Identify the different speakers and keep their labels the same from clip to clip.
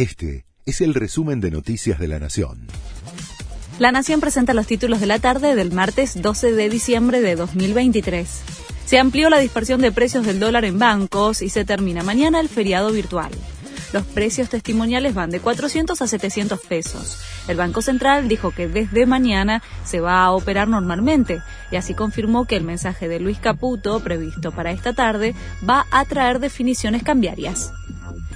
Speaker 1: Este es el resumen de Noticias de la Nación.
Speaker 2: La Nación presenta los títulos de la tarde del martes 12 de diciembre de 2023. Se amplió la dispersión de precios del dólar en bancos y se termina mañana el feriado virtual. Los precios testimoniales van de 400 a 700 pesos. El Banco Central dijo que desde mañana se va a operar normalmente y así confirmó que el mensaje de Luis Caputo, previsto para esta tarde, va a traer definiciones cambiarias.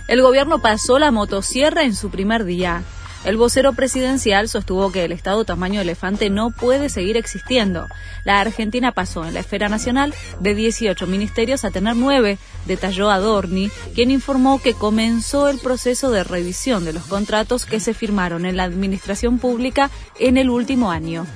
Speaker 2: El gobierno pasó la motosierra en su primer día. El vocero presidencial sostuvo que el Estado tamaño elefante no puede seguir existiendo. La Argentina pasó en la esfera nacional de 18 ministerios a tener 9, detalló Adorni, quien informó que comenzó el proceso de revisión de los contratos que se firmaron en la administración pública en el último año.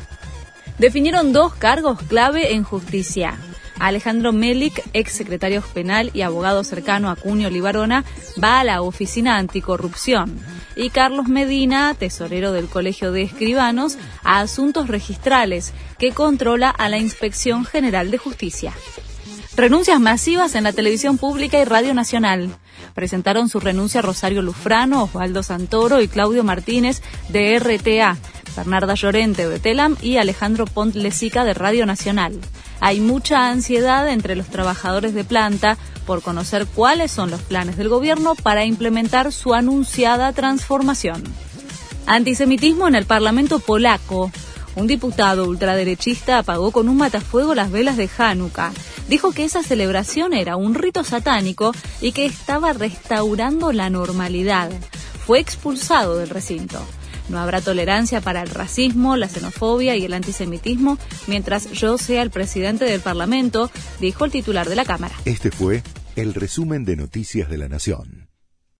Speaker 2: Definieron dos cargos clave en justicia. Alejandro Melik, ex secretario penal y abogado cercano a Cunio Libarona, va a la Oficina Anticorrupción. Y Carlos Medina, tesorero del Colegio de Escribanos, a Asuntos Registrales, que controla a la Inspección General de Justicia. Renuncias masivas en la televisión pública y Radio Nacional. Presentaron su renuncia Rosario Lufrano, Osvaldo Santoro y Claudio Martínez de RTA, Bernarda Llorente de Telam y Alejandro Pont Lesica de Radio Nacional. Hay mucha ansiedad entre los trabajadores de planta por conocer cuáles son los planes del gobierno para implementar su anunciada transformación. Antisemitismo en el Parlamento polaco. Un diputado ultraderechista apagó con un matafuego las velas de Hanukkah. Dijo que esa celebración era un rito satánico y que estaba restaurando la normalidad. Fue expulsado del recinto. No habrá tolerancia para el racismo, la xenofobia y el antisemitismo mientras yo sea el presidente del Parlamento, dijo el titular de la Cámara.
Speaker 1: Este fue el resumen de Noticias de la Nación.